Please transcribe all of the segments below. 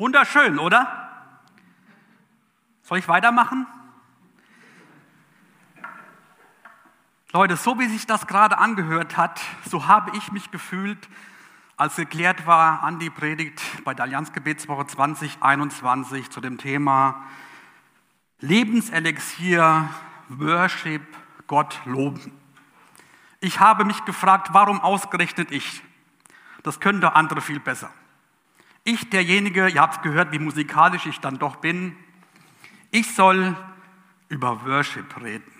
Wunderschön, oder? Soll ich weitermachen? Leute, so wie sich das gerade angehört hat, so habe ich mich gefühlt, als geklärt war an die Predigt bei der Allianzgebetswoche 2021 zu dem Thema Lebenselixier, Worship, Gott loben. Ich habe mich gefragt, warum ausgerechnet ich? Das können doch andere viel besser. Ich, derjenige, ihr habt gehört, wie musikalisch ich dann doch bin, ich soll über Worship reden.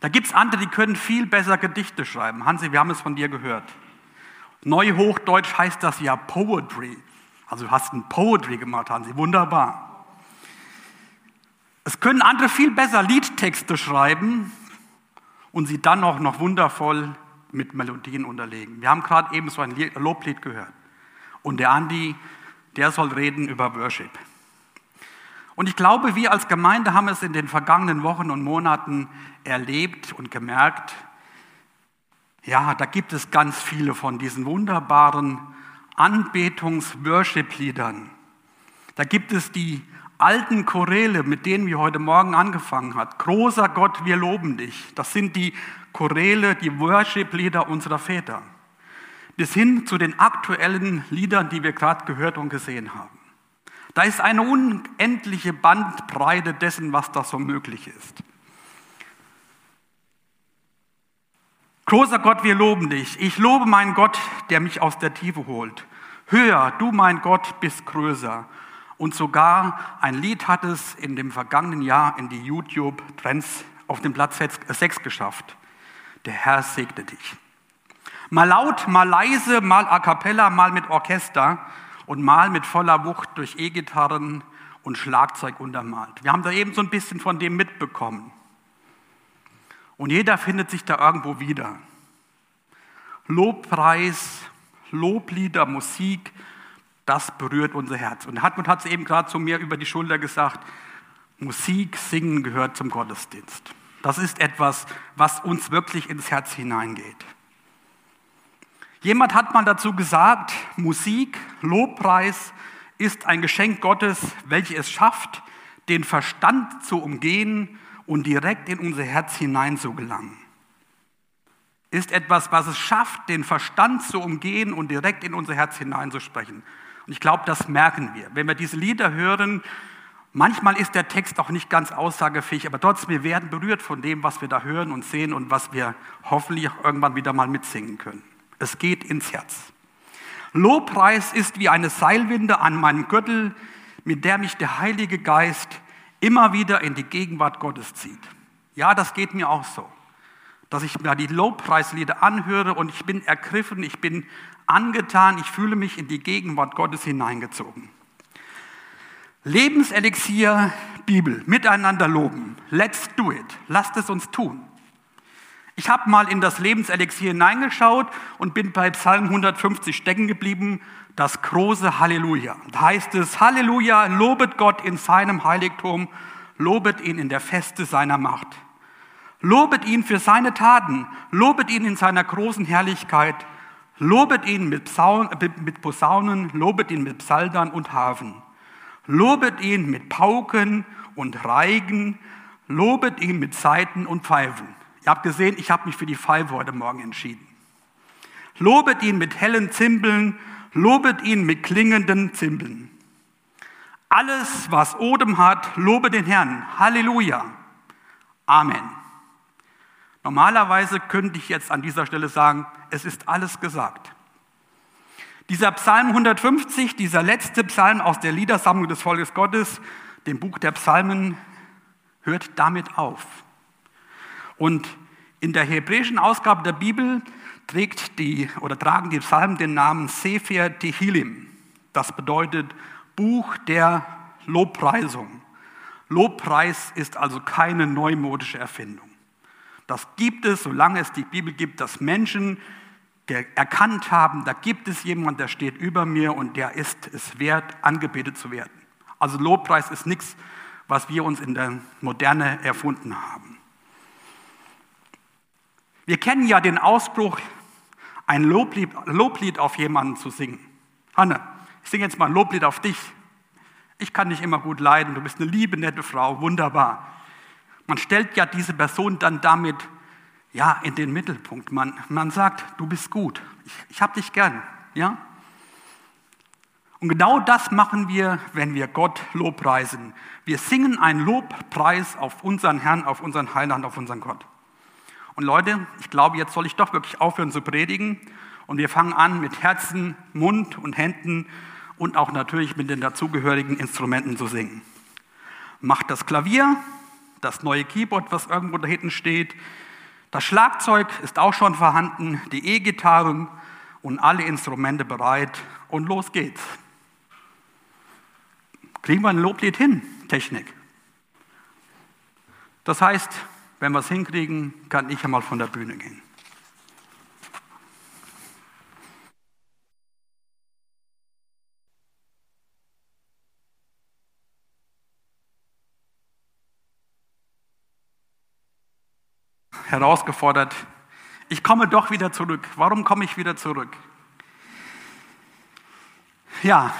Da gibt es andere, die können viel besser Gedichte schreiben. Hansi, wir haben es von dir gehört. Neuhochdeutsch heißt das ja Poetry. Also du hast ein Poetry gemacht, Hansi, wunderbar. Es können andere viel besser Liedtexte schreiben und sie dann auch noch wundervoll mit Melodien unterlegen. Wir haben gerade eben so ein Loblied gehört. Und der Andi, der soll reden über Worship. Und ich glaube, wir als Gemeinde haben es in den vergangenen Wochen und Monaten erlebt und gemerkt, ja, da gibt es ganz viele von diesen wunderbaren Anbetungs-Worship-Liedern. Da gibt es die alten Choräle, mit denen wir heute Morgen angefangen haben. Großer Gott, wir loben dich. Das sind die Choräle, die Worship-Lieder unserer Väter. Bis hin zu den aktuellen Liedern, die wir gerade gehört und gesehen haben. Da ist eine unendliche Bandbreite dessen, was da so möglich ist. Großer Gott, wir loben dich. Ich lobe meinen Gott, der mich aus der Tiefe holt. Höher, du mein Gott bist größer. Und sogar ein Lied hat es in dem vergangenen Jahr in die YouTube-Trends auf den Platz 6 geschafft. Der Herr segne dich. Mal laut, mal leise, mal a cappella, mal mit Orchester und mal mit voller Wucht durch E-Gitarren und Schlagzeug untermalt. Wir haben da eben so ein bisschen von dem mitbekommen. Und jeder findet sich da irgendwo wieder. Lobpreis, Loblieder, Musik, das berührt unser Herz. Und Hartmut hat es eben gerade zu mir über die Schulter gesagt, Musik, Singen gehört zum Gottesdienst. Das ist etwas, was uns wirklich ins Herz hineingeht. Jemand hat mal dazu gesagt, Musik, Lobpreis ist ein Geschenk Gottes, welches es schafft, den Verstand zu umgehen und direkt in unser Herz hinein zu gelangen. Ist etwas, was es schafft, den Verstand zu umgehen und direkt in unser Herz hineinzusprechen. Und ich glaube, das merken wir. Wenn wir diese Lieder hören, manchmal ist der Text auch nicht ganz aussagefähig, aber trotzdem, wir werden berührt von dem, was wir da hören und sehen und was wir hoffentlich irgendwann wieder mal mitsingen können. Es geht ins Herz. Lobpreis ist wie eine Seilwinde an meinem Gürtel, mit der mich der Heilige Geist immer wieder in die Gegenwart Gottes zieht. Ja, das geht mir auch so, dass ich mir die Lobpreislieder anhöre und ich bin ergriffen, ich bin angetan, ich fühle mich in die Gegenwart Gottes hineingezogen. Lebenselixier Bibel, miteinander loben. Let's do it. Lasst es uns tun. Ich habe mal in das Lebenselixier hineingeschaut und bin bei Psalm 150 stecken geblieben das große Halleluja. Da heißt es, Halleluja, lobet Gott in seinem Heiligtum, lobet ihn in der Feste seiner Macht. Lobet ihn für seine Taten, lobet ihn in seiner großen Herrlichkeit, lobet ihn mit, Posaunen, lobet ihn mit Psaltern und Hafen. Lobet ihn mit Pauken und Reigen, lobet ihn mit Saiten und Pfeifen. Ihr habt gesehen, ich habe mich für die Pfeife heute Morgen entschieden. Lobet ihn mit hellen Zimbeln, lobet ihn mit klingenden Zimbeln. Alles, was Odem hat, lobe den Herrn. Halleluja. Amen. Normalerweise könnte ich jetzt an dieser Stelle sagen, es ist alles gesagt. Dieser Psalm 150, dieser letzte Psalm aus der Liedersammlung des Volkes Gottes, dem Buch der Psalmen, hört damit auf. Und in der hebräischen Ausgabe der Bibel trägt die oder tragen die Psalmen den Namen Sefer Tehillim. Das bedeutet Buch der Lobpreisung. Lobpreis ist also keine neumodische Erfindung. Das gibt es, solange es die Bibel gibt, dass Menschen erkannt haben, da gibt es jemanden, der steht über mir und der ist es wert, angebetet zu werden. Also Lobpreis ist nichts, was wir uns in der Moderne erfunden haben. Wir kennen ja den Ausspruch, ein Loblied, Loblied auf jemanden zu singen. Hanne, ich singe jetzt mal ein Loblied auf dich. Ich kann dich immer gut leiden, du bist eine liebe, nette Frau, wunderbar. Man stellt ja diese Person dann damit ja, in den Mittelpunkt. Man, man sagt, du bist gut, ich, ich habe dich gern. Ja? Und genau das machen wir, wenn wir Gott lobpreisen. Wir singen einen Lobpreis auf unseren Herrn, auf unseren Heiland, auf unseren Gott. Und Leute, ich glaube, jetzt soll ich doch wirklich aufhören zu predigen. Und wir fangen an mit Herzen, Mund und Händen und auch natürlich mit den dazugehörigen Instrumenten zu singen. Macht das Klavier, das neue Keyboard, was irgendwo da hinten steht, das Schlagzeug ist auch schon vorhanden, die E-Gitarren und alle Instrumente bereit und los geht's. Kriegen wir ein Loblied hin, Technik. Das heißt, wenn wir es hinkriegen, kann ich einmal von der Bühne gehen. Herausgefordert, ich komme doch wieder zurück. Warum komme ich wieder zurück? Ja,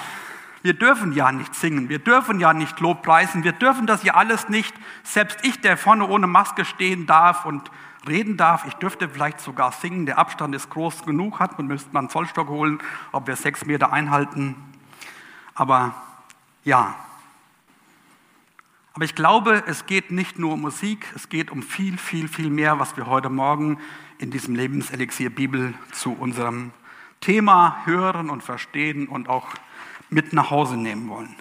wir dürfen ja nicht singen, wir dürfen ja nicht Lobpreisen, wir dürfen das ja alles nicht. Selbst ich, der vorne ohne Maske stehen darf und reden darf, ich dürfte vielleicht sogar singen, der Abstand ist groß genug, hat man müsste man einen Zollstock holen, ob wir sechs Meter einhalten. Aber ja. Aber ich glaube, es geht nicht nur um Musik, es geht um viel, viel, viel mehr, was wir heute Morgen in diesem Lebenselixier Bibel zu unserem Thema hören und verstehen und auch mit nach Hause nehmen wollen.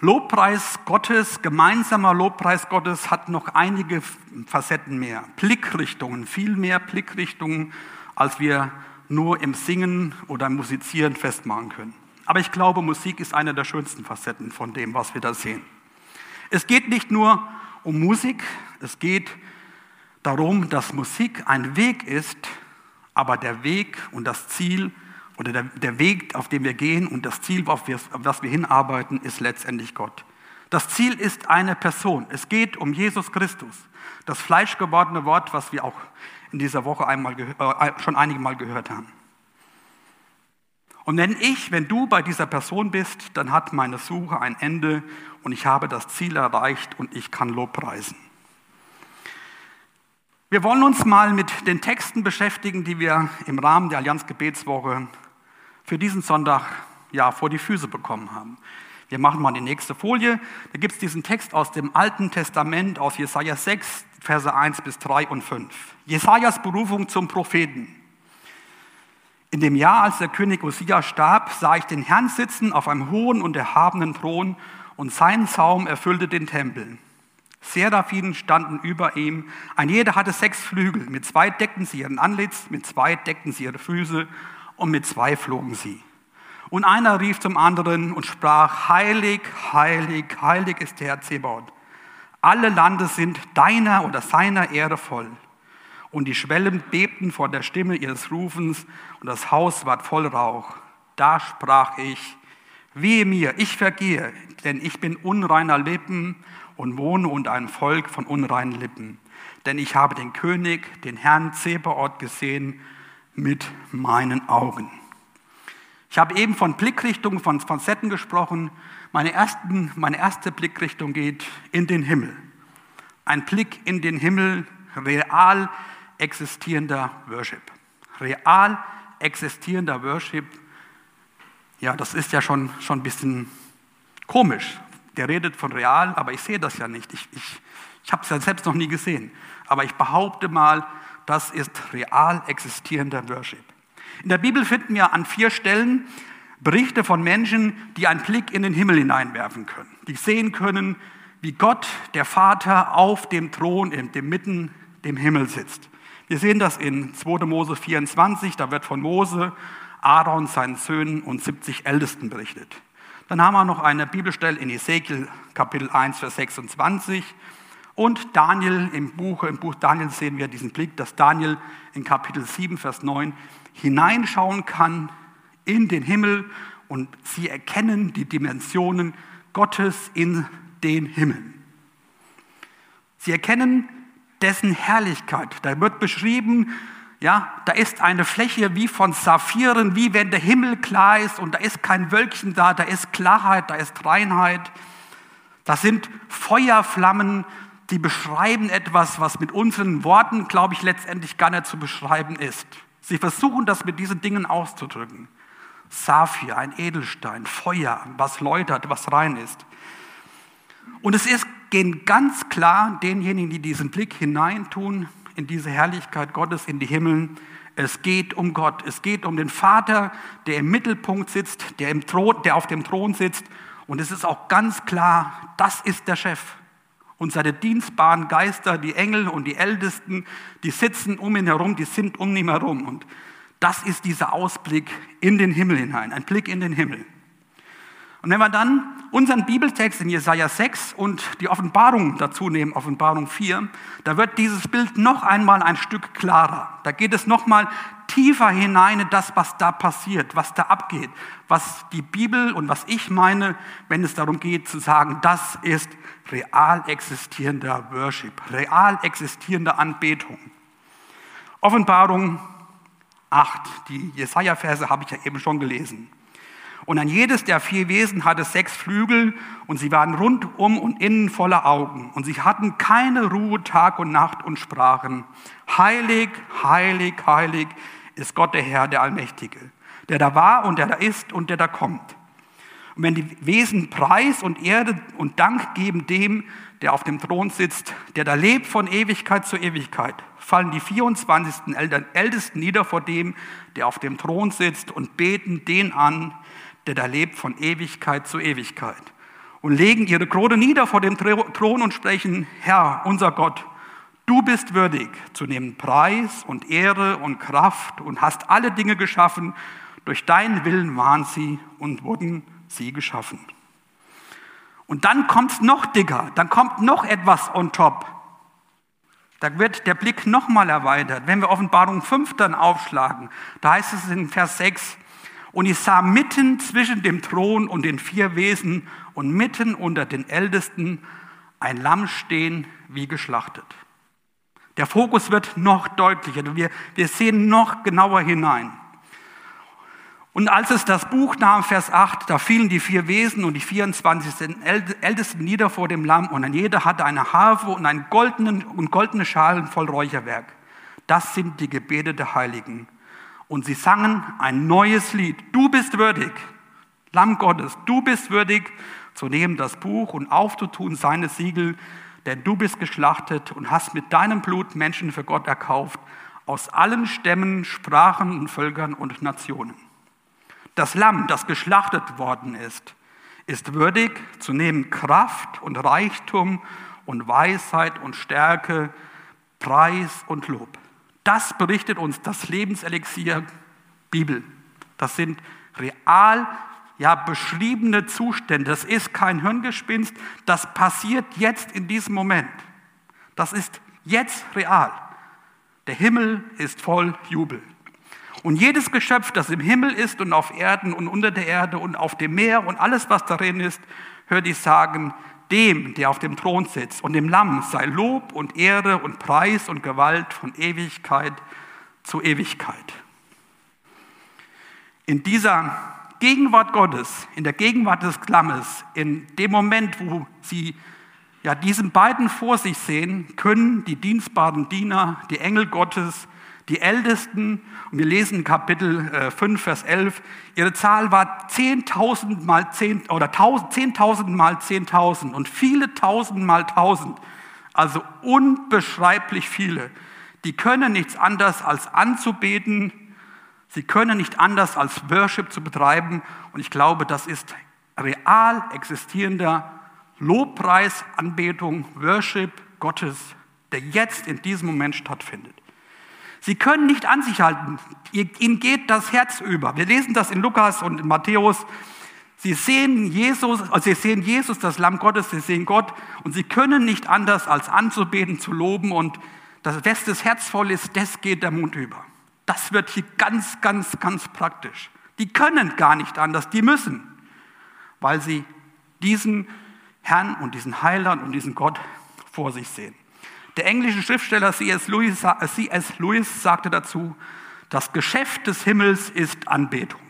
Lobpreis Gottes, gemeinsamer Lobpreis Gottes hat noch einige Facetten mehr, Blickrichtungen, viel mehr Blickrichtungen, als wir nur im Singen oder im Musizieren festmachen können. Aber ich glaube, Musik ist eine der schönsten Facetten von dem, was wir da sehen. Es geht nicht nur um Musik, es geht darum, dass Musik ein Weg ist, aber der Weg und das Ziel oder der, der Weg, auf dem wir gehen und das Ziel, auf das wir hinarbeiten, ist letztendlich Gott. Das Ziel ist eine Person. Es geht um Jesus Christus, das fleischgewordene Wort, was wir auch in dieser Woche einmal, äh, schon einige Mal gehört haben. Und wenn ich, wenn du bei dieser Person bist, dann hat meine Suche ein Ende und ich habe das Ziel erreicht und ich kann Lobpreisen. Wir wollen uns mal mit den Texten beschäftigen, die wir im Rahmen der Allianz Gebetswoche für diesen Sonntag ja, vor die Füße bekommen haben. Wir machen mal die nächste Folie. Da gibt es diesen Text aus dem Alten Testament, aus Jesaja 6, Verse 1 bis 3 und 5. Jesajas Berufung zum Propheten. In dem Jahr, als der König Usia starb, sah ich den Herrn sitzen auf einem hohen und erhabenen Thron und sein Zaum erfüllte den Tempel. Seraphinen standen über ihm. Ein jeder hatte sechs Flügel. Mit zwei deckten sie ihren Antlitz, mit zwei deckten sie ihre Füße und mit zwei flogen sie. Und einer rief zum anderen und sprach, heilig, heilig, heilig ist der Herr Zebaoth. Alle Lande sind deiner oder seiner Ehre voll. Und die Schwellen bebten vor der Stimme ihres Rufens und das Haus ward voll Rauch. Da sprach ich, wehe mir, ich vergehe, denn ich bin unreiner Lippen und wohne unter einem Volk von unreinen Lippen. Denn ich habe den König, den Herrn Zebaoth gesehen mit meinen Augen. Ich habe eben von Blickrichtungen, von Facetten gesprochen. Meine, ersten, meine erste Blickrichtung geht in den Himmel. Ein Blick in den Himmel, real existierender Worship. Real existierender Worship, ja, das ist ja schon, schon ein bisschen komisch. Der redet von real, aber ich sehe das ja nicht. Ich, ich, ich habe es ja selbst noch nie gesehen. Aber ich behaupte mal, das ist real existierender Worship. In der Bibel finden wir an vier Stellen Berichte von Menschen, die einen Blick in den Himmel hineinwerfen können, die sehen können, wie Gott, der Vater, auf dem Thron in dem Mitten dem Himmel sitzt. Wir sehen das in 2. Mose 24, da wird von Mose, Aaron, seinen Söhnen und 70 Ältesten berichtet. Dann haben wir noch eine Bibelstelle in Ezekiel Kapitel 1, Vers 26. Und Daniel im Buch, im Buch Daniel sehen wir diesen Blick, dass Daniel in Kapitel 7, Vers 9 hineinschauen kann in den Himmel und sie erkennen die Dimensionen Gottes in den Himmeln. Sie erkennen dessen Herrlichkeit. Da wird beschrieben, Ja, da ist eine Fläche wie von Saphiren, wie wenn der Himmel klar ist und da ist kein Wölkchen da, da ist Klarheit, da ist Reinheit. Das sind Feuerflammen, die beschreiben etwas, was mit unseren Worten, glaube ich, letztendlich gar nicht zu beschreiben ist. Sie versuchen das mit diesen Dingen auszudrücken. Saphir, ein Edelstein, Feuer, was läutert, was rein ist. Und es ist, gehen ganz klar denjenigen, die diesen Blick hineintun in diese Herrlichkeit Gottes, in die Himmeln. Es geht um Gott. Es geht um den Vater, der im Mittelpunkt sitzt, der, im Thron, der auf dem Thron sitzt. Und es ist auch ganz klar, das ist der Chef. Und seine dienstbaren Geister, die Engel und die Ältesten, die sitzen um ihn herum, die sind um ihn herum. Und das ist dieser Ausblick in den Himmel hinein, ein Blick in den Himmel. Und wenn wir dann unseren Bibeltext in Jesaja 6 und die Offenbarung dazu nehmen, Offenbarung 4, da wird dieses Bild noch einmal ein Stück klarer. Da geht es noch mal tiefer hinein in das, was da passiert, was da abgeht, was die Bibel und was ich meine, wenn es darum geht zu sagen, das ist real existierender Worship, real existierende Anbetung. Offenbarung 8, die Jesaja-Verse habe ich ja eben schon gelesen. Und an jedes der vier Wesen hatte sechs Flügel und sie waren rundum und innen voller Augen. Und sie hatten keine Ruhe Tag und Nacht und sprachen, heilig, heilig, heilig ist Gott der Herr, der Allmächtige, der da war und der da ist und der da kommt. Und wenn die Wesen Preis und Erde und Dank geben dem, der auf dem Thron sitzt, der da lebt von Ewigkeit zu Ewigkeit, fallen die 24. Ältesten nieder vor dem, der auf dem Thron sitzt und beten den an, der da lebt von Ewigkeit zu Ewigkeit. Und legen ihre Krone nieder vor dem Thron und sprechen, Herr, unser Gott, du bist würdig zu nehmen Preis und Ehre und Kraft und hast alle Dinge geschaffen. Durch deinen Willen waren sie und wurden sie geschaffen. Und dann kommt es noch dicker, dann kommt noch etwas on top. Da wird der Blick nochmal erweitert. Wenn wir Offenbarung 5 dann aufschlagen, da heißt es in Vers 6, und ich sah mitten zwischen dem Thron und den vier Wesen und mitten unter den Ältesten ein Lamm stehen wie geschlachtet. Der Fokus wird noch deutlicher. Wir, wir sehen noch genauer hinein. Und als es das Buch nahm, Vers 8, da fielen die vier Wesen und die 24 Ältesten nieder vor dem Lamm und ein jeder hatte eine Harfe und einen goldenen und goldene Schalen voll Räucherwerk. Das sind die Gebete der Heiligen. Und sie sangen ein neues Lied. Du bist würdig, Lamm Gottes, du bist würdig zu nehmen das Buch und aufzutun seine Siegel, denn du bist geschlachtet und hast mit deinem Blut Menschen für Gott erkauft, aus allen Stämmen, Sprachen und Völkern und Nationen. Das Lamm, das geschlachtet worden ist, ist würdig zu nehmen Kraft und Reichtum und Weisheit und Stärke, Preis und Lob. Das berichtet uns das Lebenselixier Bibel. Das sind real ja, beschriebene Zustände. Das ist kein Hirngespinst. Das passiert jetzt in diesem Moment. Das ist jetzt real. Der Himmel ist voll Jubel. Und jedes Geschöpf, das im Himmel ist und auf Erden und unter der Erde und auf dem Meer und alles, was darin ist, hört ich sagen, dem, der auf dem Thron sitzt und dem Lamm sei Lob und Ehre und Preis und Gewalt von Ewigkeit zu Ewigkeit. In dieser Gegenwart Gottes, in der Gegenwart des Lammes, in dem Moment, wo sie ja diesen beiden vor sich sehen, können die dienstbaren Diener, die Engel Gottes, die Ältesten, und wir lesen Kapitel 5, äh, Vers 11, ihre Zahl war 10.000 mal 10 oder 10.000 mal 10.000 und viele Tausend mal 1.000, also unbeschreiblich viele. Die können nichts anderes als anzubeten, sie können nicht anders als Worship zu betreiben und ich glaube, das ist real existierender Lobpreis, Anbetung, Worship Gottes, der jetzt in diesem Moment stattfindet. Sie können nicht an sich halten. Ihnen geht das Herz über. Wir lesen das in Lukas und in Matthäus. Sie sehen Jesus, also sie sehen Jesus, das Lamm Gottes, sie sehen Gott und sie können nicht anders als anzubeten, zu loben und das West des Herz voll ist, das geht der Mund über. Das wird hier ganz, ganz, ganz praktisch. Die können gar nicht anders, die müssen, weil sie diesen Herrn und diesen Heiland und diesen Gott vor sich sehen. Der englische Schriftsteller C.S. Lewis. Lewis sagte dazu, das Geschäft des Himmels ist Anbetung.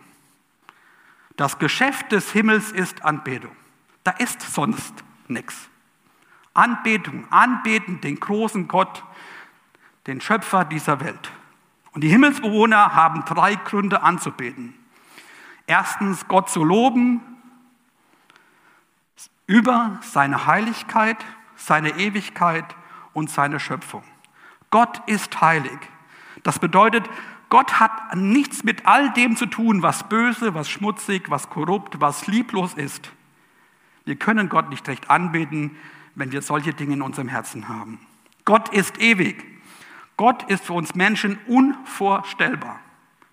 Das Geschäft des Himmels ist Anbetung. Da ist sonst nichts. Anbetung, anbeten den großen Gott, den Schöpfer dieser Welt. Und die Himmelsbewohner haben drei Gründe anzubeten. Erstens Gott zu loben über seine Heiligkeit, seine Ewigkeit und seine Schöpfung. Gott ist heilig. Das bedeutet, Gott hat nichts mit all dem zu tun, was böse, was schmutzig, was korrupt, was lieblos ist. Wir können Gott nicht recht anbeten, wenn wir solche Dinge in unserem Herzen haben. Gott ist ewig. Gott ist für uns Menschen unvorstellbar.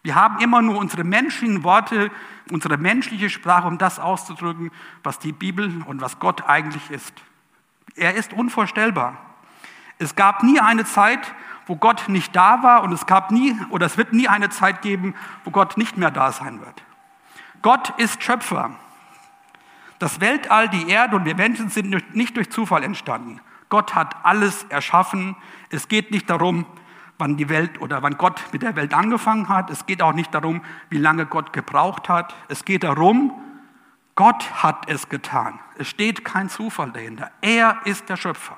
Wir haben immer nur unsere menschlichen Worte, unsere menschliche Sprache, um das auszudrücken, was die Bibel und was Gott eigentlich ist. Er ist unvorstellbar. Es gab nie eine Zeit, wo Gott nicht da war und es gab nie oder es wird nie eine Zeit geben, wo Gott nicht mehr da sein wird. Gott ist Schöpfer. Das Weltall, die Erde und wir Menschen sind nicht durch Zufall entstanden. Gott hat alles erschaffen. Es geht nicht darum, wann die Welt oder wann Gott mit der Welt angefangen hat. Es geht auch nicht darum, wie lange Gott gebraucht hat. Es geht darum, Gott hat es getan. Es steht kein Zufall dahinter. Er ist der Schöpfer.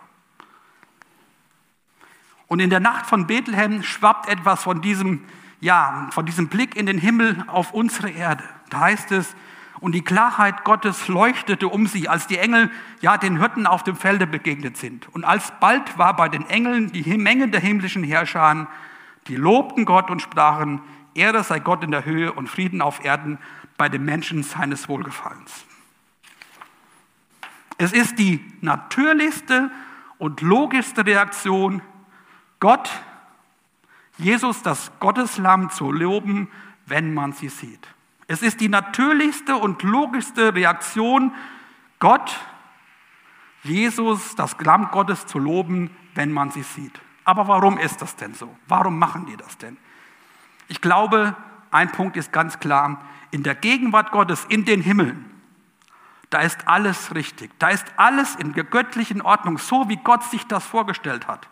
Und in der Nacht von Bethlehem schwappt etwas von diesem, ja, von diesem Blick in den Himmel auf unsere Erde. Da heißt es, und die Klarheit Gottes leuchtete um sie, als die Engel ja den Hirten auf dem Felde begegnet sind. Und alsbald war bei den Engeln die Menge der himmlischen Herrscher, die lobten Gott und sprachen, Ehre sei Gott in der Höhe und Frieden auf Erden bei den Menschen seines Wohlgefallens. Es ist die natürlichste und logischste Reaktion, Gott, Jesus, das Gotteslamm zu loben, wenn man sie sieht. Es ist die natürlichste und logischste Reaktion, Gott, Jesus, das Lamm Gottes zu loben, wenn man sie sieht. Aber warum ist das denn so? Warum machen die das denn? Ich glaube, ein Punkt ist ganz klar. In der Gegenwart Gottes, in den Himmeln, da ist alles richtig. Da ist alles in der göttlichen Ordnung, so wie Gott sich das vorgestellt hat.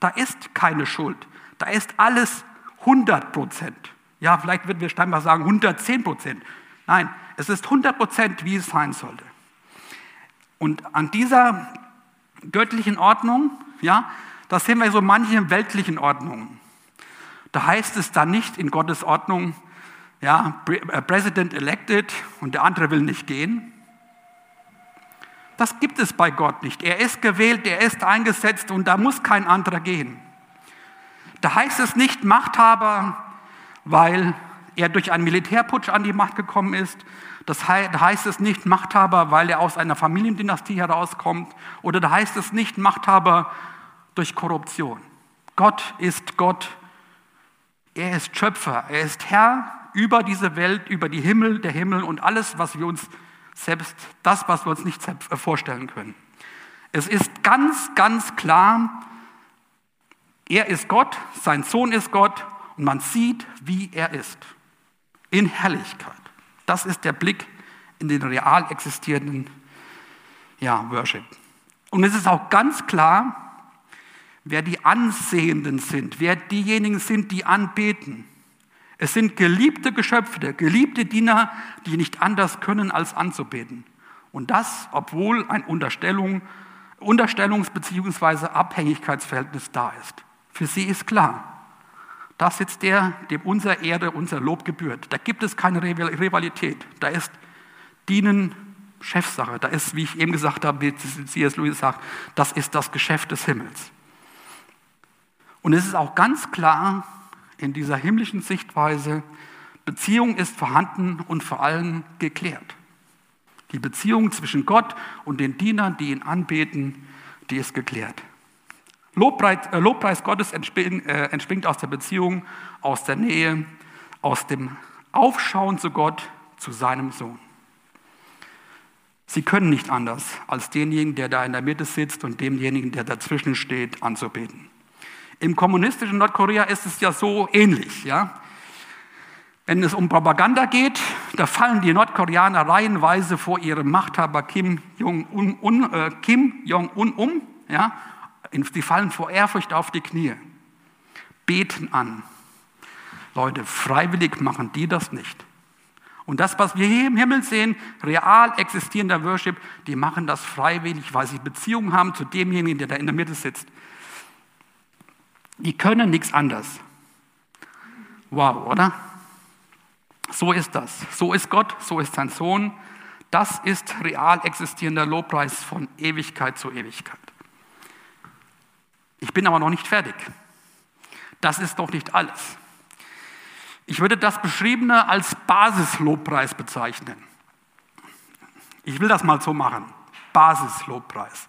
Da ist keine Schuld. Da ist alles 100 Prozent. Ja, vielleicht würden wir scheinbar sagen 110 Prozent. Nein, es ist 100 Prozent, wie es sein sollte. Und an dieser göttlichen Ordnung, ja, da sehen wir so manche weltlichen Ordnungen. Da heißt es dann nicht in Gottes Ordnung, ja, äh, President elected und der andere will nicht gehen. Das gibt es bei Gott nicht. Er ist gewählt, er ist eingesetzt und da muss kein anderer gehen. Da heißt es nicht Machthaber weil er durch einen Militärputsch an die Macht gekommen ist. Das heißt es nicht Machthaber, weil er aus einer Familiendynastie herauskommt. Oder da heißt es nicht Machthaber durch Korruption. Gott ist Gott. Er ist Schöpfer. Er ist Herr über diese Welt, über die Himmel, der Himmel und alles, was wir uns selbst, das, was wir uns nicht vorstellen können. Es ist ganz, ganz klar, er ist Gott, sein Sohn ist Gott und man sieht, wie er ist. In Herrlichkeit. Das ist der Blick in den real existierenden ja, Worship. Und es ist auch ganz klar, wer die Ansehenden sind, wer diejenigen sind, die anbeten. Es sind geliebte Geschöpfe, geliebte Diener, die nicht anders können, als anzubeten. Und das, obwohl ein Unterstellung, Unterstellungs- bzw. Abhängigkeitsverhältnis da ist. Für sie ist klar, da sitzt der, dem unser Ehre, unser Lob gebührt. Da gibt es keine Rivalität. Da ist Dienen Chefsache. Da ist, wie ich eben gesagt habe, wie C.S. Lewis sagt, das ist das Geschäft des Himmels. Und es ist auch ganz klar in dieser himmlischen Sichtweise, Beziehung ist vorhanden und vor allem geklärt. Die Beziehung zwischen Gott und den Dienern, die ihn anbeten, die ist geklärt. Lobpreis, äh, Lobpreis Gottes entspringt, äh, entspringt aus der Beziehung, aus der Nähe, aus dem Aufschauen zu Gott, zu seinem Sohn. Sie können nicht anders, als denjenigen, der da in der Mitte sitzt und demjenigen, der dazwischen steht, anzubeten. Im kommunistischen Nordkorea ist es ja so ähnlich. Ja? Wenn es um Propaganda geht, da fallen die Nordkoreaner reihenweise vor ihrem Machthaber Kim Jong-un äh, Jong um ja? Sie fallen vor Ehrfurcht auf die Knie, beten an. Leute, freiwillig machen die das nicht. Und das, was wir hier im Himmel sehen, real existierender Worship, die machen das freiwillig, weil sie Beziehungen haben zu demjenigen, der da in der Mitte sitzt. Die können nichts anderes. Wow, oder? So ist das. So ist Gott, so ist sein Sohn. Das ist real existierender Lobpreis von Ewigkeit zu Ewigkeit. Ich bin aber noch nicht fertig. Das ist doch nicht alles. Ich würde das Beschriebene als Basislobpreis bezeichnen. Ich will das mal so machen. Basislobpreis.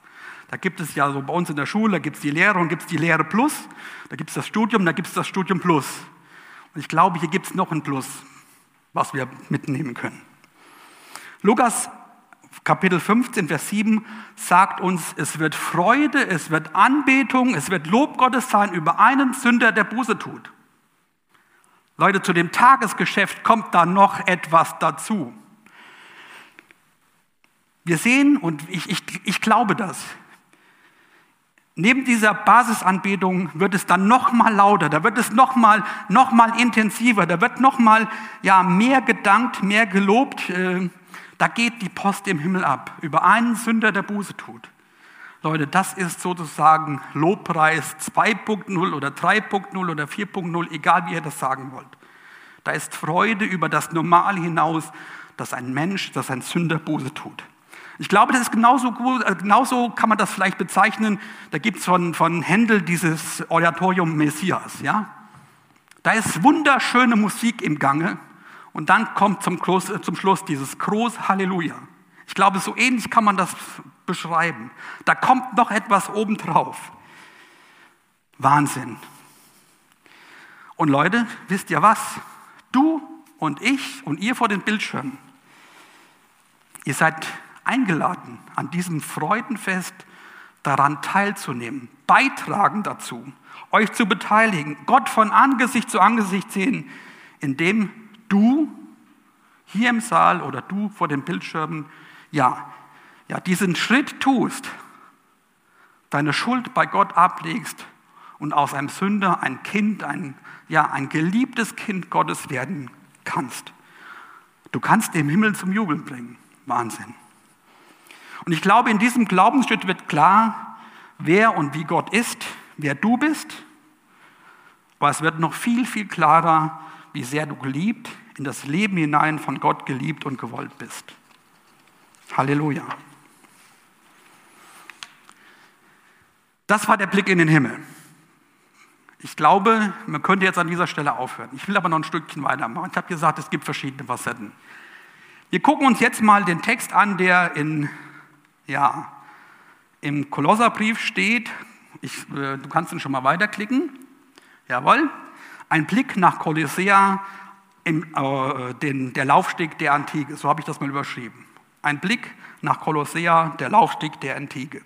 Da gibt es ja so bei uns in der Schule, da gibt es die Lehre und gibt es die Lehre Plus, da gibt es das Studium, da gibt es das Studium Plus. Und ich glaube, hier gibt es noch ein Plus, was wir mitnehmen können. Lukas Kapitel 15, Vers 7 sagt uns, es wird Freude, es wird Anbetung, es wird Lob Gottes sein über einen Sünder, der Buße tut. Leute, zu dem Tagesgeschäft kommt da noch etwas dazu. Wir sehen, und ich, ich, ich glaube das, Neben dieser Basisanbetung wird es dann noch mal lauter, da wird es noch mal, noch mal intensiver, da wird noch mal ja, mehr gedankt, mehr gelobt. Äh, da geht die Post im Himmel ab über einen Sünder, der Buße tut. Leute, das ist sozusagen Lobpreis 2.0 oder 3.0 oder 4.0, egal wie ihr das sagen wollt. Da ist Freude über das Normal hinaus, dass ein Mensch, dass ein Sünder Buße tut. Ich glaube, das ist genauso gut, äh, genauso kann man das vielleicht bezeichnen. Da gibt es von, von Händel dieses Oratorium Messias, ja. Da ist wunderschöne Musik im Gange und dann kommt zum, Schluss, äh, zum Schluss dieses große Halleluja. Ich glaube, so ähnlich kann man das beschreiben. Da kommt noch etwas obendrauf. Wahnsinn. Und Leute, wisst ihr was? Du und ich und ihr vor den Bildschirmen, ihr seid eingeladen, an diesem Freudenfest daran teilzunehmen, beitragen dazu, euch zu beteiligen, Gott von Angesicht zu Angesicht sehen, indem du hier im Saal oder du vor den Bildschirmen, ja, ja, diesen Schritt tust, deine Schuld bei Gott ablegst und aus einem Sünder ein Kind, ein, ja, ein geliebtes Kind Gottes werden kannst. Du kannst den Himmel zum Jubeln bringen. Wahnsinn. Und ich glaube, in diesem Glaubensschritt wird klar, wer und wie Gott ist, wer du bist. Aber es wird noch viel, viel klarer, wie sehr du geliebt, in das Leben hinein von Gott geliebt und gewollt bist. Halleluja. Das war der Blick in den Himmel. Ich glaube, man könnte jetzt an dieser Stelle aufhören. Ich will aber noch ein Stückchen weitermachen. Ich habe gesagt, es gibt verschiedene Facetten. Wir gucken uns jetzt mal den Text an, der in ja, im Kolosserbrief steht, ich, äh, du kannst ihn schon mal weiterklicken, jawohl, ein Blick nach Kolossea, äh, der Laufsteg der Antike, so habe ich das mal überschrieben. Ein Blick nach Kolossea, der Laufsteg der Antike.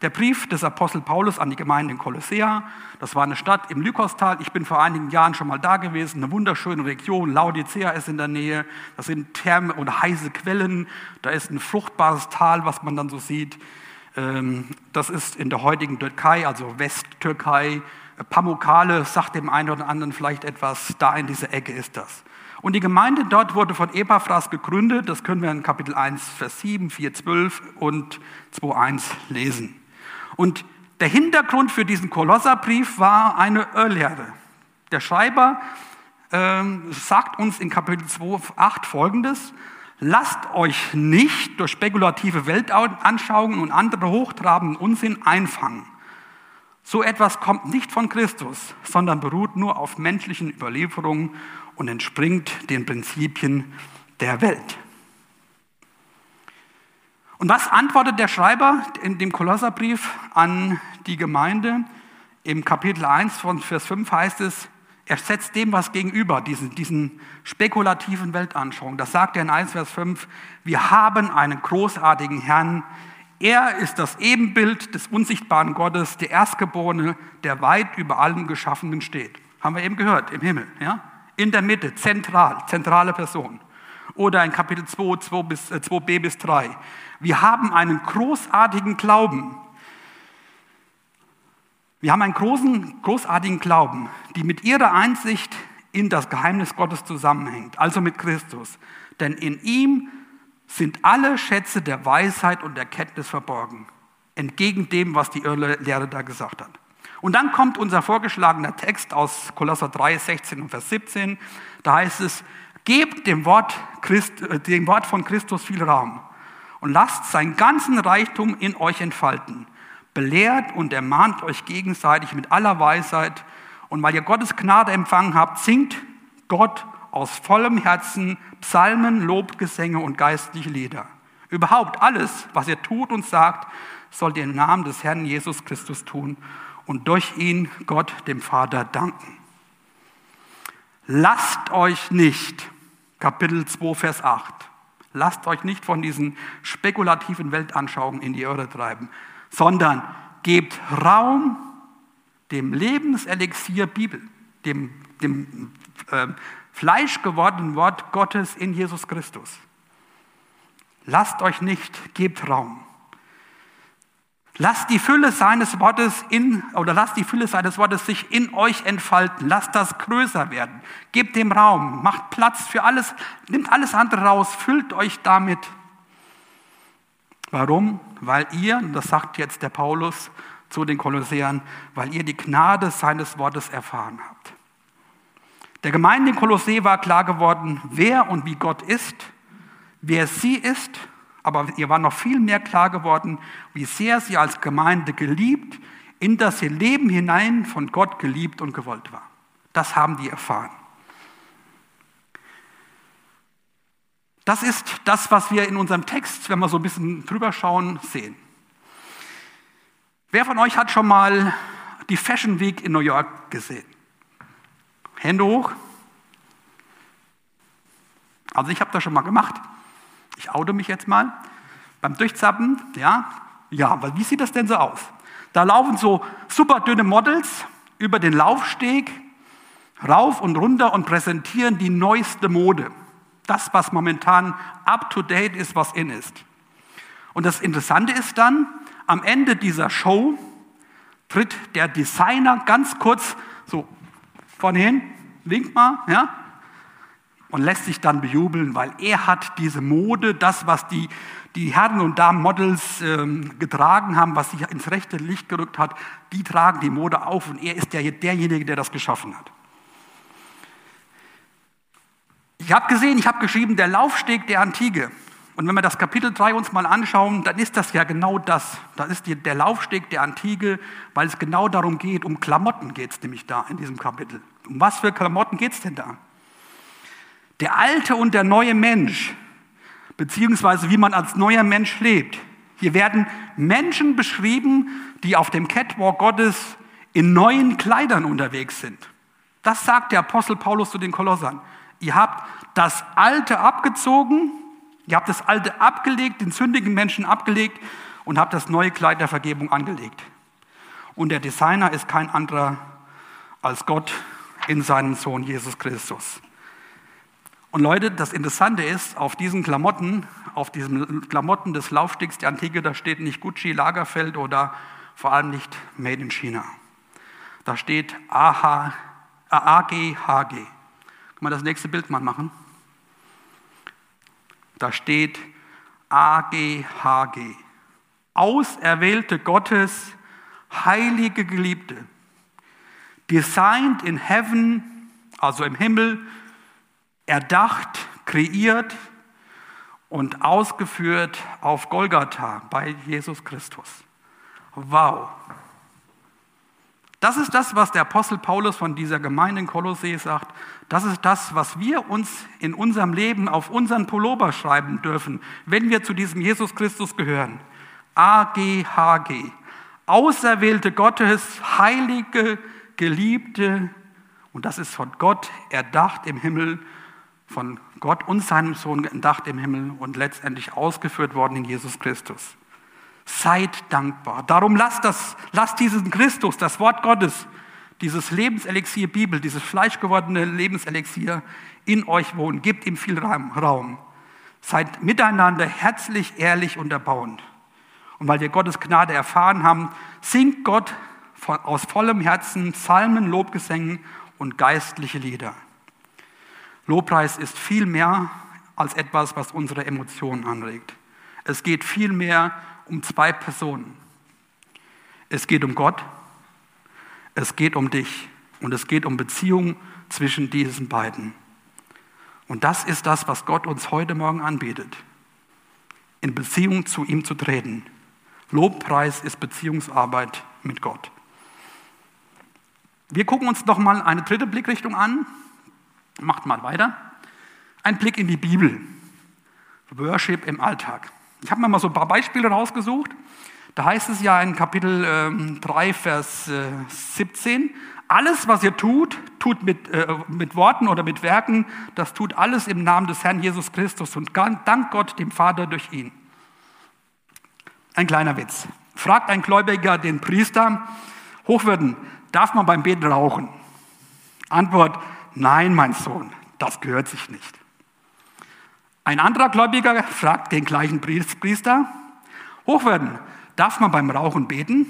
Der Brief des Apostel Paulus an die Gemeinde in Kolossea, das war eine Stadt im Lykostal. Ich bin vor einigen Jahren schon mal da gewesen, eine wunderschöne Region. Laodicea ist in der Nähe. Das sind Therme oder heiße Quellen. Da ist ein fruchtbares Tal, was man dann so sieht. Ähm, das ist in der heutigen Türkei, also Westtürkei. Pamukkale sagt dem einen oder anderen vielleicht etwas. Da in dieser Ecke ist das. Und die Gemeinde dort wurde von Epaphras gegründet. Das können wir in Kapitel 1, Vers 7, 4, 12 und 2, 1 lesen. Und der Hintergrund für diesen Kolosserbrief war eine Irrlehre. Der Schreiber äh, sagt uns in Kapitel 2, 8 folgendes. Lasst euch nicht durch spekulative Weltanschauungen und andere hochtrabenden Unsinn einfangen. So etwas kommt nicht von Christus, sondern beruht nur auf menschlichen Überlieferungen und entspringt den Prinzipien der Welt. Und was antwortet der Schreiber in dem Kolosserbrief an die Gemeinde? Im Kapitel 1 von Vers 5 heißt es, er setzt dem was gegenüber, diesen, diesen spekulativen Weltanschauungen. Das sagt er in 1 Vers 5, wir haben einen großartigen Herrn. Er ist das Ebenbild des unsichtbaren Gottes, der Erstgeborene, der weit über allem Geschaffenen steht. Haben wir eben gehört, im Himmel. Ja? In der Mitte, zentral, zentrale Person. Oder in Kapitel 2, 2 bis, äh, 2b bis 3. Wir haben einen großartigen Glauben. Wir haben einen großen, großartigen Glauben, die mit ihrer Einsicht in das Geheimnis Gottes zusammenhängt, also mit Christus. Denn in ihm sind alle Schätze der Weisheit und der Kenntnis verborgen, entgegen dem, was die Lehre da gesagt hat. Und dann kommt unser vorgeschlagener Text aus Kolosser 3, 16 und Vers 17. Da heißt es, gebt dem Wort, Christ, äh, dem Wort von Christus viel Raum und lasst seinen ganzen Reichtum in euch entfalten. Belehrt und ermahnt euch gegenseitig mit aller Weisheit. Und weil ihr Gottes Gnade empfangen habt, singt Gott aus vollem Herzen Psalmen, Lobgesänge und geistliche Lieder. Überhaupt alles, was ihr tut und sagt, sollt ihr im Namen des Herrn Jesus Christus tun und durch ihn Gott dem Vater danken. Lasst euch nicht, Kapitel 2, Vers 8, lasst euch nicht von diesen spekulativen Weltanschauungen in die Irre treiben, sondern gebt Raum dem Lebenselixier Bibel, dem, dem äh, fleischgewordenen Wort Gottes in Jesus Christus. Lasst euch nicht, gebt Raum. Lasst die Fülle seines Wortes in, oder lasst die Fülle seines Wortes sich in euch entfalten. Lasst das größer werden. Gebt dem Raum. Macht Platz für alles. Nimmt alles andere raus. Füllt euch damit. Warum? Weil ihr, das sagt jetzt der Paulus zu den Kolossäern, weil ihr die Gnade seines Wortes erfahren habt. Der Gemeinde in Kolossee war klar geworden, wer und wie Gott ist, wer sie ist, aber ihr war noch viel mehr klar geworden, wie sehr sie als Gemeinde geliebt, in das ihr Leben hinein von Gott geliebt und gewollt war. Das haben die erfahren. Das ist das, was wir in unserem Text, wenn wir so ein bisschen drüber schauen, sehen. Wer von euch hat schon mal die Fashion Week in New York gesehen? Hände hoch. Also ich habe das schon mal gemacht. Ich auto mich jetzt mal. Beim Durchzappen, ja, ja, aber wie sieht das denn so aus? Da laufen so super dünne Models über den Laufsteg rauf und runter und präsentieren die neueste Mode. Das, was momentan up to date ist, was in ist. Und das Interessante ist dann, am Ende dieser Show tritt der Designer ganz kurz so vorne hin, winkt mal, ja, und lässt sich dann bejubeln, weil er hat diese Mode, das, was die, die Herren und Damen Models ähm, getragen haben, was sich ins rechte Licht gerückt hat, die tragen die Mode auf und er ist der, derjenige, der das geschaffen hat. Ich habe gesehen, ich habe geschrieben, der Laufsteg der Antike. Und wenn wir das Kapitel 3 uns mal anschauen, dann ist das ja genau das. Da ist die, der Laufsteg der Antike, weil es genau darum geht, um Klamotten geht es nämlich da in diesem Kapitel. Um was für Klamotten geht es denn da? Der alte und der neue Mensch, beziehungsweise wie man als neuer Mensch lebt. Hier werden Menschen beschrieben, die auf dem Catwalk Gottes in neuen Kleidern unterwegs sind. Das sagt der Apostel Paulus zu den Kolossern. Ihr habt das Alte abgezogen, ihr habt das Alte abgelegt, den sündigen Menschen abgelegt und habt das neue Kleid der Vergebung angelegt. Und der Designer ist kein anderer als Gott in seinem Sohn Jesus Christus. Und Leute, das Interessante ist, auf diesen Klamotten, auf diesen Klamotten des Laufstegs der Antike, da steht nicht Gucci, Lagerfeld oder vor allem nicht Made in China. Da steht AGHG. Kann man das nächste Bild mal machen? Da steht AGHG. Auserwählte Gottes, heilige Geliebte. Designed in heaven, also im Himmel, erdacht, kreiert und ausgeführt auf Golgatha bei Jesus Christus. Wow. Das ist das, was der Apostel Paulus von dieser Gemeinde in Kolossee sagt. Das ist das, was wir uns in unserem Leben auf unseren Pullover schreiben dürfen, wenn wir zu diesem Jesus Christus gehören. AGHG. Auserwählte Gottes, heilige, geliebte, und das ist von Gott erdacht im Himmel von Gott und seinem Sohn gedacht im Himmel und letztendlich ausgeführt worden in Jesus Christus. Seid dankbar. Darum lasst, das, lasst diesen Christus, das Wort Gottes, dieses Lebenselixier Bibel, dieses fleischgewordene Lebenselixier in euch wohnen. Gebt ihm viel Raum. Seid miteinander herzlich, ehrlich und erbauend. Und weil wir Gottes Gnade erfahren haben, singt Gott aus vollem Herzen Psalmen, Lobgesängen und geistliche Lieder. Lobpreis ist viel mehr als etwas, was unsere Emotionen anregt. Es geht viel mehr um zwei Personen. Es geht um Gott, es geht um dich und es geht um Beziehungen zwischen diesen beiden. Und das ist das, was Gott uns heute Morgen anbietet. In Beziehung zu ihm zu treten. Lobpreis ist Beziehungsarbeit mit Gott. Wir gucken uns noch mal eine dritte Blickrichtung an. Macht mal weiter. Ein Blick in die Bibel. Worship im Alltag. Ich habe mir mal so ein paar Beispiele rausgesucht. Da heißt es ja in Kapitel äh, 3, Vers äh, 17, alles, was ihr tut, tut mit, äh, mit Worten oder mit Werken, das tut alles im Namen des Herrn Jesus Christus und dank Gott, dem Vater, durch ihn. Ein kleiner Witz. Fragt ein Gläubiger den Priester, Hochwürden, darf man beim Beten rauchen? Antwort, nein, mein Sohn, das gehört sich nicht. Ein anderer Gläubiger fragt den gleichen Priester, Hochwürden, darf man beim Rauchen beten?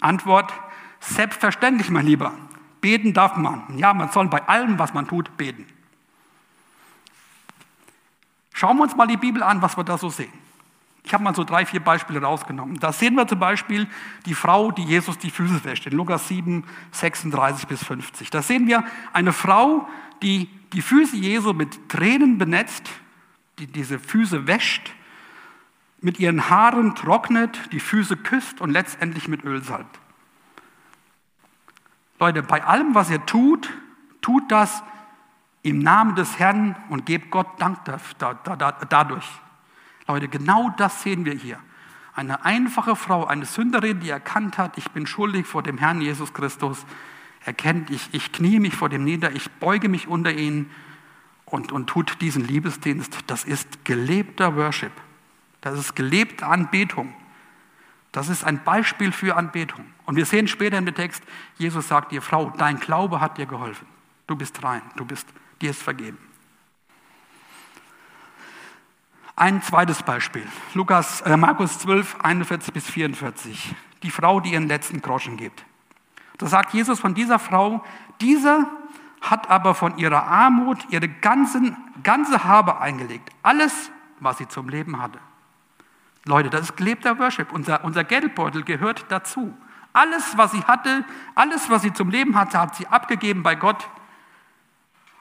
Antwort, selbstverständlich, mein Lieber, Beten darf man. Ja, man soll bei allem, was man tut, beten. Schauen wir uns mal die Bibel an, was wir da so sehen. Ich habe mal so drei, vier Beispiele rausgenommen. Da sehen wir zum Beispiel die Frau, die Jesus die Füße wäscht, in Lukas 7, 36 bis 50. Da sehen wir eine Frau, die die Füße Jesu mit Tränen benetzt, die diese Füße wäscht, mit ihren Haaren trocknet, die Füße küsst und letztendlich mit Öl salbt. Leute, bei allem, was ihr tut, tut das im Namen des Herrn und gebt Gott Dank dadurch. Leute, genau das sehen wir hier. Eine einfache Frau, eine Sünderin, die erkannt hat, ich bin schuldig vor dem Herrn Jesus Christus, erkennt, ich, ich knie mich vor dem nieder, ich beuge mich unter ihn und, und tut diesen Liebesdienst. Das ist gelebter Worship. Das ist gelebte Anbetung. Das ist ein Beispiel für Anbetung. Und wir sehen später im Text, Jesus sagt dir, Frau, dein Glaube hat dir geholfen. Du bist rein, du bist, dir ist vergeben. Ein zweites Beispiel, Lukas, äh, Markus 12, 41 bis 44. Die Frau, die ihren letzten Groschen gibt. Da sagt Jesus von dieser Frau, diese hat aber von ihrer Armut ihre ganzen, ganze Habe eingelegt. Alles, was sie zum Leben hatte. Leute, das ist gelebter Worship. Unser, unser Geldbeutel gehört dazu. Alles, was sie hatte, alles, was sie zum Leben hatte, hat sie abgegeben bei Gott.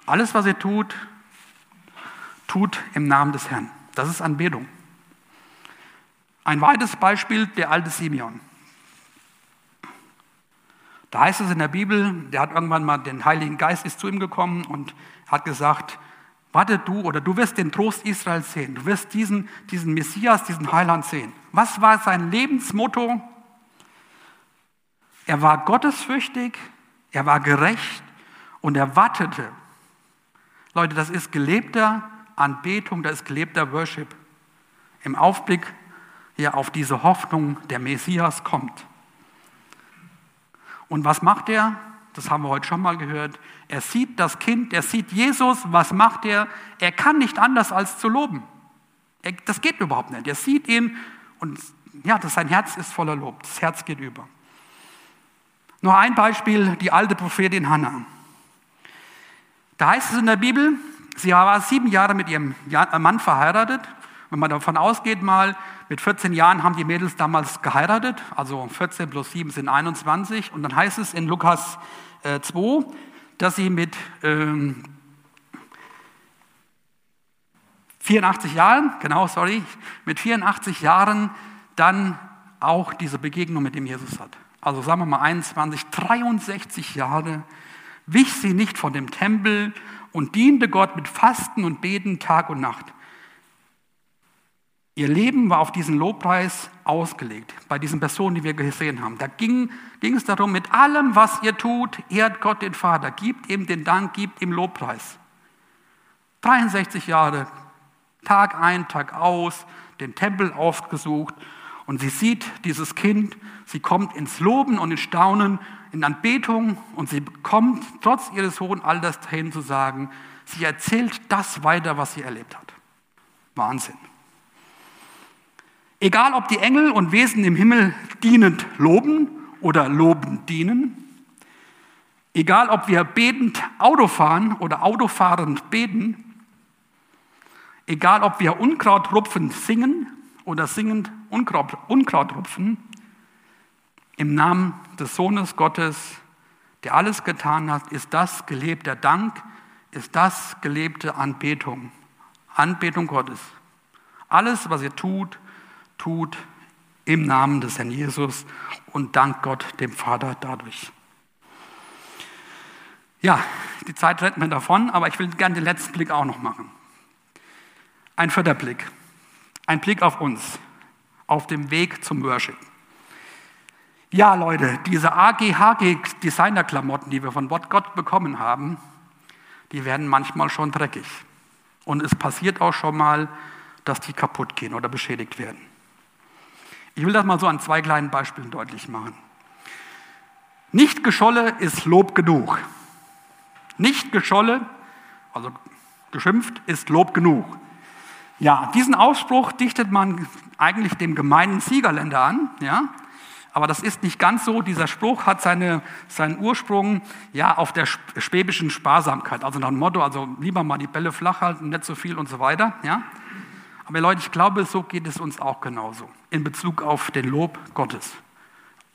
Alles, was sie tut, tut im Namen des Herrn. Das ist Anbetung. Ein weiteres Beispiel, der alte Simeon. Da heißt es in der Bibel, der hat irgendwann mal, den Heiligen Geist ist zu ihm gekommen und hat gesagt, warte du oder du wirst den Trost Israels sehen. Du wirst diesen, diesen Messias, diesen Heiland sehen. Was war sein Lebensmotto? Er war gottesfürchtig, er war gerecht und er wartete. Leute, das ist gelebter Anbetung, das ist gelebter Worship. Im Aufblick hier auf diese Hoffnung, der Messias kommt. Und was macht er? Das haben wir heute schon mal gehört. Er sieht das Kind, er sieht Jesus. Was macht er? Er kann nicht anders als zu loben. Er, das geht überhaupt nicht. Er sieht ihn und ja, das, sein Herz ist voller Lob. Das Herz geht über. Noch ein Beispiel, die alte Prophetin Hannah. Da heißt es in der Bibel, sie war sieben Jahre mit ihrem Mann verheiratet. Wenn man davon ausgeht, mal mit 14 Jahren haben die Mädels damals geheiratet, also 14 plus 7 sind 21. Und dann heißt es in Lukas äh, 2, dass sie mit ähm, 84 Jahren, genau, sorry, mit 84 Jahren dann auch diese Begegnung mit dem Jesus hat also sagen wir mal 21, 63 Jahre, wich sie nicht von dem Tempel und diente Gott mit Fasten und Beten Tag und Nacht. Ihr Leben war auf diesen Lobpreis ausgelegt, bei diesen Personen, die wir gesehen haben. Da ging, ging es darum, mit allem, was ihr tut, ehrt Gott den Vater, gibt ihm den Dank, gibt ihm Lobpreis. 63 Jahre, Tag ein, Tag aus, den Tempel aufgesucht und sie sieht dieses Kind, sie kommt ins Loben und ins Staunen, in Anbetung und sie kommt trotz ihres hohen Alters dahin zu sagen, sie erzählt das weiter, was sie erlebt hat. Wahnsinn. Egal, ob die Engel und Wesen im Himmel dienend loben oder lobend dienen. Egal, ob wir betend Auto fahren oder autofahrend beten. Egal, ob wir Unkraut rupfen singen oder singend Unkraut, Unkraut rupfen. Im Namen des Sohnes Gottes, der alles getan hat, ist das gelebter Dank, ist das gelebte Anbetung. Anbetung Gottes. Alles, was ihr tut, tut im Namen des Herrn Jesus und dank Gott dem Vater dadurch. Ja, die Zeit rennt mir davon, aber ich will gerne den letzten Blick auch noch machen. Ein vierter Blick. Ein Blick auf uns, auf dem Weg zum Worship. Ja, Leute, diese AGHG-Designer-Klamotten, die wir von Gott bekommen haben, die werden manchmal schon dreckig. Und es passiert auch schon mal, dass die kaputt gehen oder beschädigt werden. Ich will das mal so an zwei kleinen Beispielen deutlich machen. Nicht gescholle ist Lob genug. Nicht gescholle, also geschimpft, ist Lob genug. Ja, diesen Ausspruch dichtet man eigentlich dem gemeinen Siegerländer an, ja. Aber das ist nicht ganz so. Dieser Spruch hat seine, seinen Ursprung ja auf der schwäbischen Sparsamkeit. Also nach dem Motto, also lieber mal die Bälle flach halten, nicht so viel und so weiter, ja. Aber Leute, ich glaube, so geht es uns auch genauso in Bezug auf den Lob Gottes.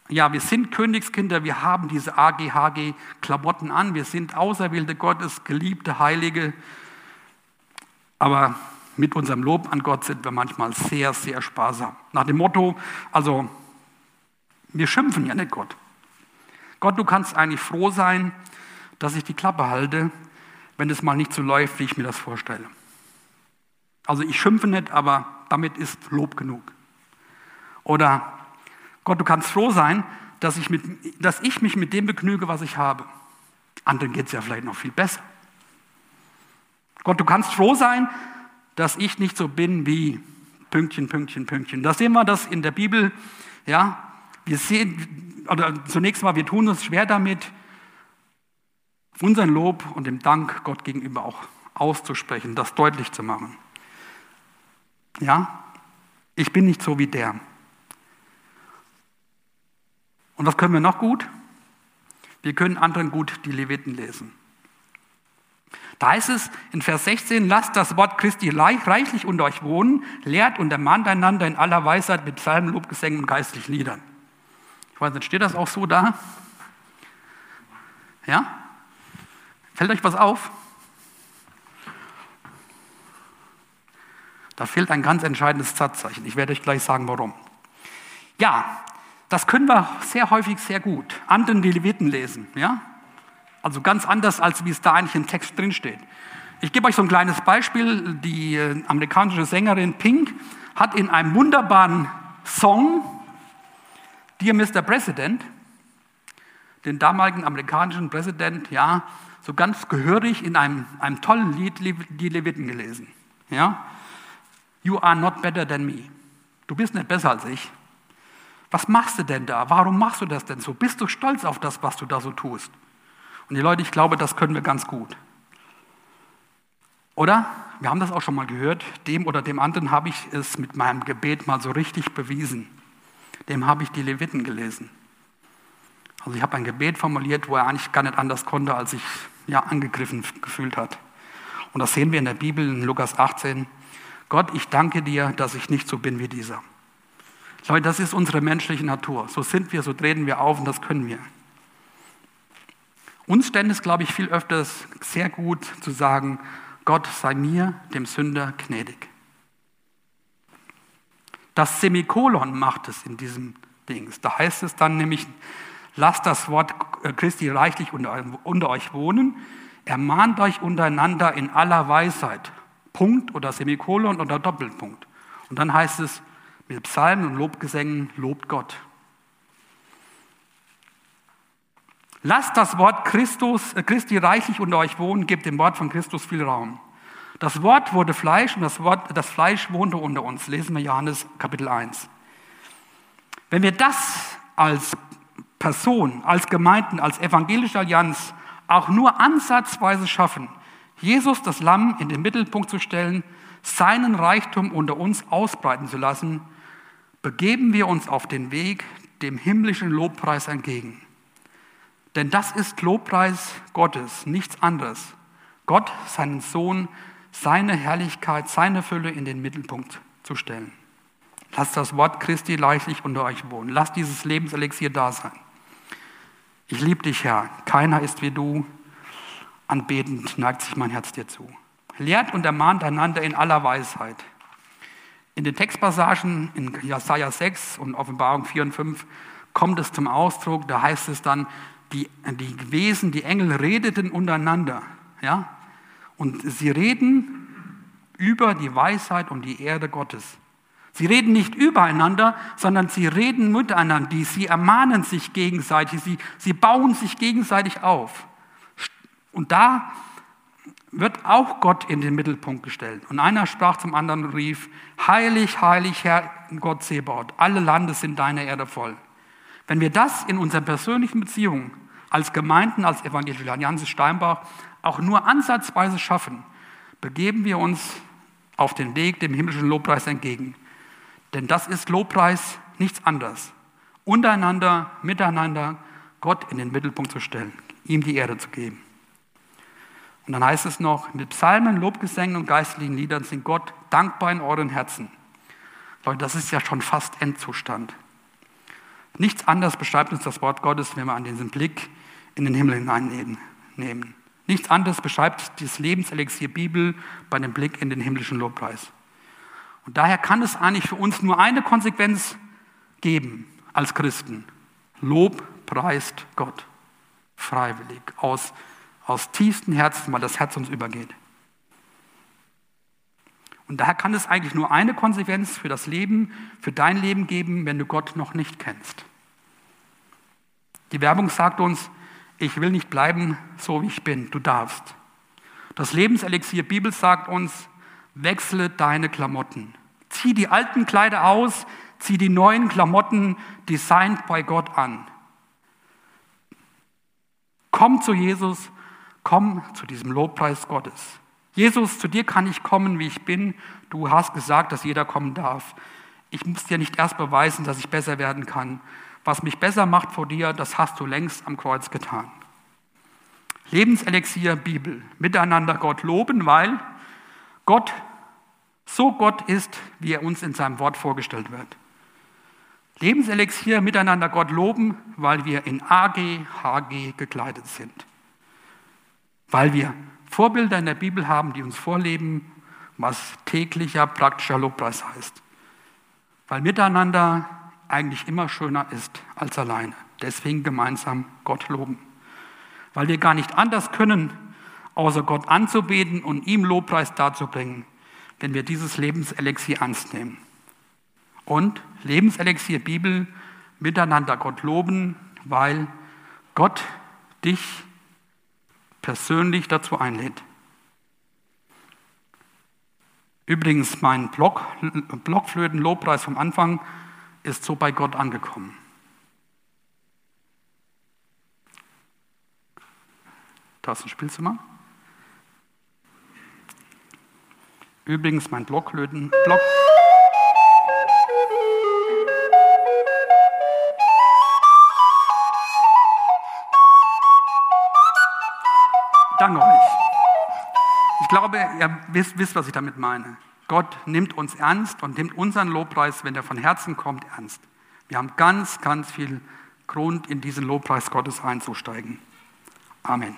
Ja, wir sind Königskinder, wir haben diese AGHG-Klamotten an, wir sind Auserwählte Gottes, geliebte Heilige. Aber mit unserem Lob an Gott sind wir manchmal sehr, sehr sparsam. Nach dem Motto, also wir schimpfen ja nicht Gott. Gott, du kannst eigentlich froh sein, dass ich die Klappe halte, wenn es mal nicht so läuft, wie ich mir das vorstelle. Also ich schimpfe nicht, aber damit ist Lob genug. Oder Gott, du kannst froh sein, dass ich, mit, dass ich mich mit dem begnüge, was ich habe. Anderen geht es ja vielleicht noch viel besser. Gott, du kannst froh sein, dass ich nicht so bin wie Pünktchen, Pünktchen, Pünktchen. Da sehen wir das in der Bibel. Ja, wir sehen, oder zunächst mal, wir tun uns schwer damit, unseren Lob und dem Dank Gott gegenüber auch auszusprechen, das deutlich zu machen. Ja, ich bin nicht so wie der. Und was können wir noch gut? Wir können anderen gut die Leviten lesen. Da heißt es in Vers 16, lasst das Wort Christi reichlich unter euch wohnen, lehrt und ermahnt einander in aller Weisheit mit Psalmen, Lobgesängen und geistlichen Liedern. Ich weiß nicht, steht das auch so da? Ja? Fällt euch was auf? Da fehlt ein ganz entscheidendes Satzzeichen. Ich werde euch gleich sagen, warum. Ja, das können wir sehr häufig sehr gut. Anderen die Leviten lesen, ja? Also ganz anders, als wie es da eigentlich im Text drinsteht. Ich gebe euch so ein kleines Beispiel. Die äh, amerikanische Sängerin Pink hat in einem wunderbaren Song, Dear Mr. President, den damaligen amerikanischen Präsident, ja, so ganz gehörig in einem, einem tollen Lied die Leviten gelesen. Ja? You are not better than me. Du bist nicht besser als ich. Was machst du denn da? Warum machst du das denn so? Bist du stolz auf das, was du da so tust? Und die Leute, ich glaube, das können wir ganz gut. Oder? Wir haben das auch schon mal gehört. Dem oder dem anderen habe ich es mit meinem Gebet mal so richtig bewiesen. Dem habe ich die Leviten gelesen. Also ich habe ein Gebet formuliert, wo er eigentlich gar nicht anders konnte, als sich ja angegriffen gefühlt hat. Und das sehen wir in der Bibel in Lukas 18. Gott, ich danke dir, dass ich nicht so bin wie dieser. Leute, das ist unsere menschliche Natur. So sind wir, so treten wir auf und das können wir. Uns stände es, glaube ich, viel öfters sehr gut zu sagen, Gott sei mir, dem Sünder, gnädig. Das Semikolon macht es in diesem Dings. Da heißt es dann nämlich, lasst das Wort Christi reichlich unter, unter euch wohnen, ermahnt euch untereinander in aller Weisheit. Punkt oder Semikolon oder Doppelpunkt. Und dann heißt es, mit Psalmen und Lobgesängen lobt Gott. Lasst das Wort Christus, äh, Christi reichlich unter euch wohnen, gebt dem Wort von Christus viel Raum. Das Wort wurde Fleisch und das, Wort, das Fleisch wohnte unter uns. Lesen wir Johannes Kapitel 1. Wenn wir das als Person, als Gemeinden, als evangelische Allianz auch nur ansatzweise schaffen, Jesus, das Lamm, in den Mittelpunkt zu stellen, seinen Reichtum unter uns ausbreiten zu lassen, begeben wir uns auf den Weg, dem himmlischen Lobpreis entgegen. Denn das ist Lobpreis Gottes, nichts anderes. Gott, seinen Sohn, seine Herrlichkeit, seine Fülle in den Mittelpunkt zu stellen. Lasst das Wort Christi leichtlich unter euch wohnen. Lasst dieses Lebenselixier da sein. Ich liebe dich, Herr. Keiner ist wie du. Anbetend neigt sich mein Herz dir zu. Lehrt und ermahnt einander in aller Weisheit. In den Textpassagen in Jesaja 6 und Offenbarung 4 und 5 kommt es zum Ausdruck, da heißt es dann, die, die Wesen, die Engel redeten untereinander. Ja? Und sie reden über die Weisheit und die Erde Gottes. Sie reden nicht übereinander, sondern sie reden miteinander. Sie ermahnen sich gegenseitig, sie, sie bauen sich gegenseitig auf. Und da wird auch Gott in den Mittelpunkt gestellt. Und einer sprach zum anderen und rief, heilig, heilig, Herr Gott Sebaut, alle Lande sind deine Erde voll. Wenn wir das in unseren persönlichen Beziehungen als Gemeinden, als Evangelische Allianz Steinbach auch nur ansatzweise schaffen, begeben wir uns auf den Weg dem himmlischen Lobpreis entgegen. Denn das ist Lobpreis nichts anderes. Untereinander, miteinander Gott in den Mittelpunkt zu stellen, ihm die Ehre zu geben. Und dann heißt es noch, mit Psalmen, Lobgesängen und geistlichen Liedern sind Gott dankbar in euren Herzen. Leute, das ist ja schon fast Endzustand. Nichts anderes beschreibt uns das Wort Gottes, wenn wir an diesen Blick in den Himmel hineinnehmen. Nichts anderes beschreibt das Lebenselixier Bibel bei dem Blick in den himmlischen Lobpreis. Und daher kann es eigentlich für uns nur eine Konsequenz geben als Christen. Lob preist Gott. Freiwillig, aus, aus tiefstem Herzen, weil das Herz uns übergeht. Und daher kann es eigentlich nur eine Konsequenz für das Leben, für dein Leben geben, wenn du Gott noch nicht kennst. Die Werbung sagt uns, ich will nicht bleiben so, wie ich bin, du darfst. Das Lebenselixier Bibel sagt uns, wechsle deine Klamotten. Zieh die alten Kleider aus, zieh die neuen Klamotten, designed bei Gott an. Komm zu Jesus, komm zu diesem Lobpreis Gottes. Jesus, zu dir kann ich kommen, wie ich bin. Du hast gesagt, dass jeder kommen darf. Ich muss dir nicht erst beweisen, dass ich besser werden kann. Was mich besser macht vor dir, das hast du längst am Kreuz getan. Lebenselixier Bibel. Miteinander Gott loben, weil Gott so Gott ist, wie er uns in seinem Wort vorgestellt wird. Lebenselixier miteinander Gott loben, weil wir in AG, HG gekleidet sind. Weil wir Vorbilder in der Bibel haben, die uns vorleben, was täglicher praktischer Lobpreis heißt. Weil miteinander eigentlich immer schöner ist als alleine. Deswegen gemeinsam Gott loben. Weil wir gar nicht anders können, außer Gott anzubeten und ihm Lobpreis darzubringen, wenn wir dieses Lebenselixier ernst nehmen. Und Lebenselixier Bibel, miteinander Gott loben, weil Gott dich persönlich dazu einlädt. Übrigens, mein Block, Blockflöten-Lobpreis vom Anfang ist so bei Gott angekommen. Thorsten, spielst du mal? Übrigens, mein Blocklöten. Block Danke euch. Ich glaube, ihr wisst, wisst, was ich damit meine. Gott nimmt uns ernst und nimmt unseren Lobpreis, wenn er von Herzen kommt, ernst. Wir haben ganz, ganz viel Grund, in diesen Lobpreis Gottes einzusteigen. Amen.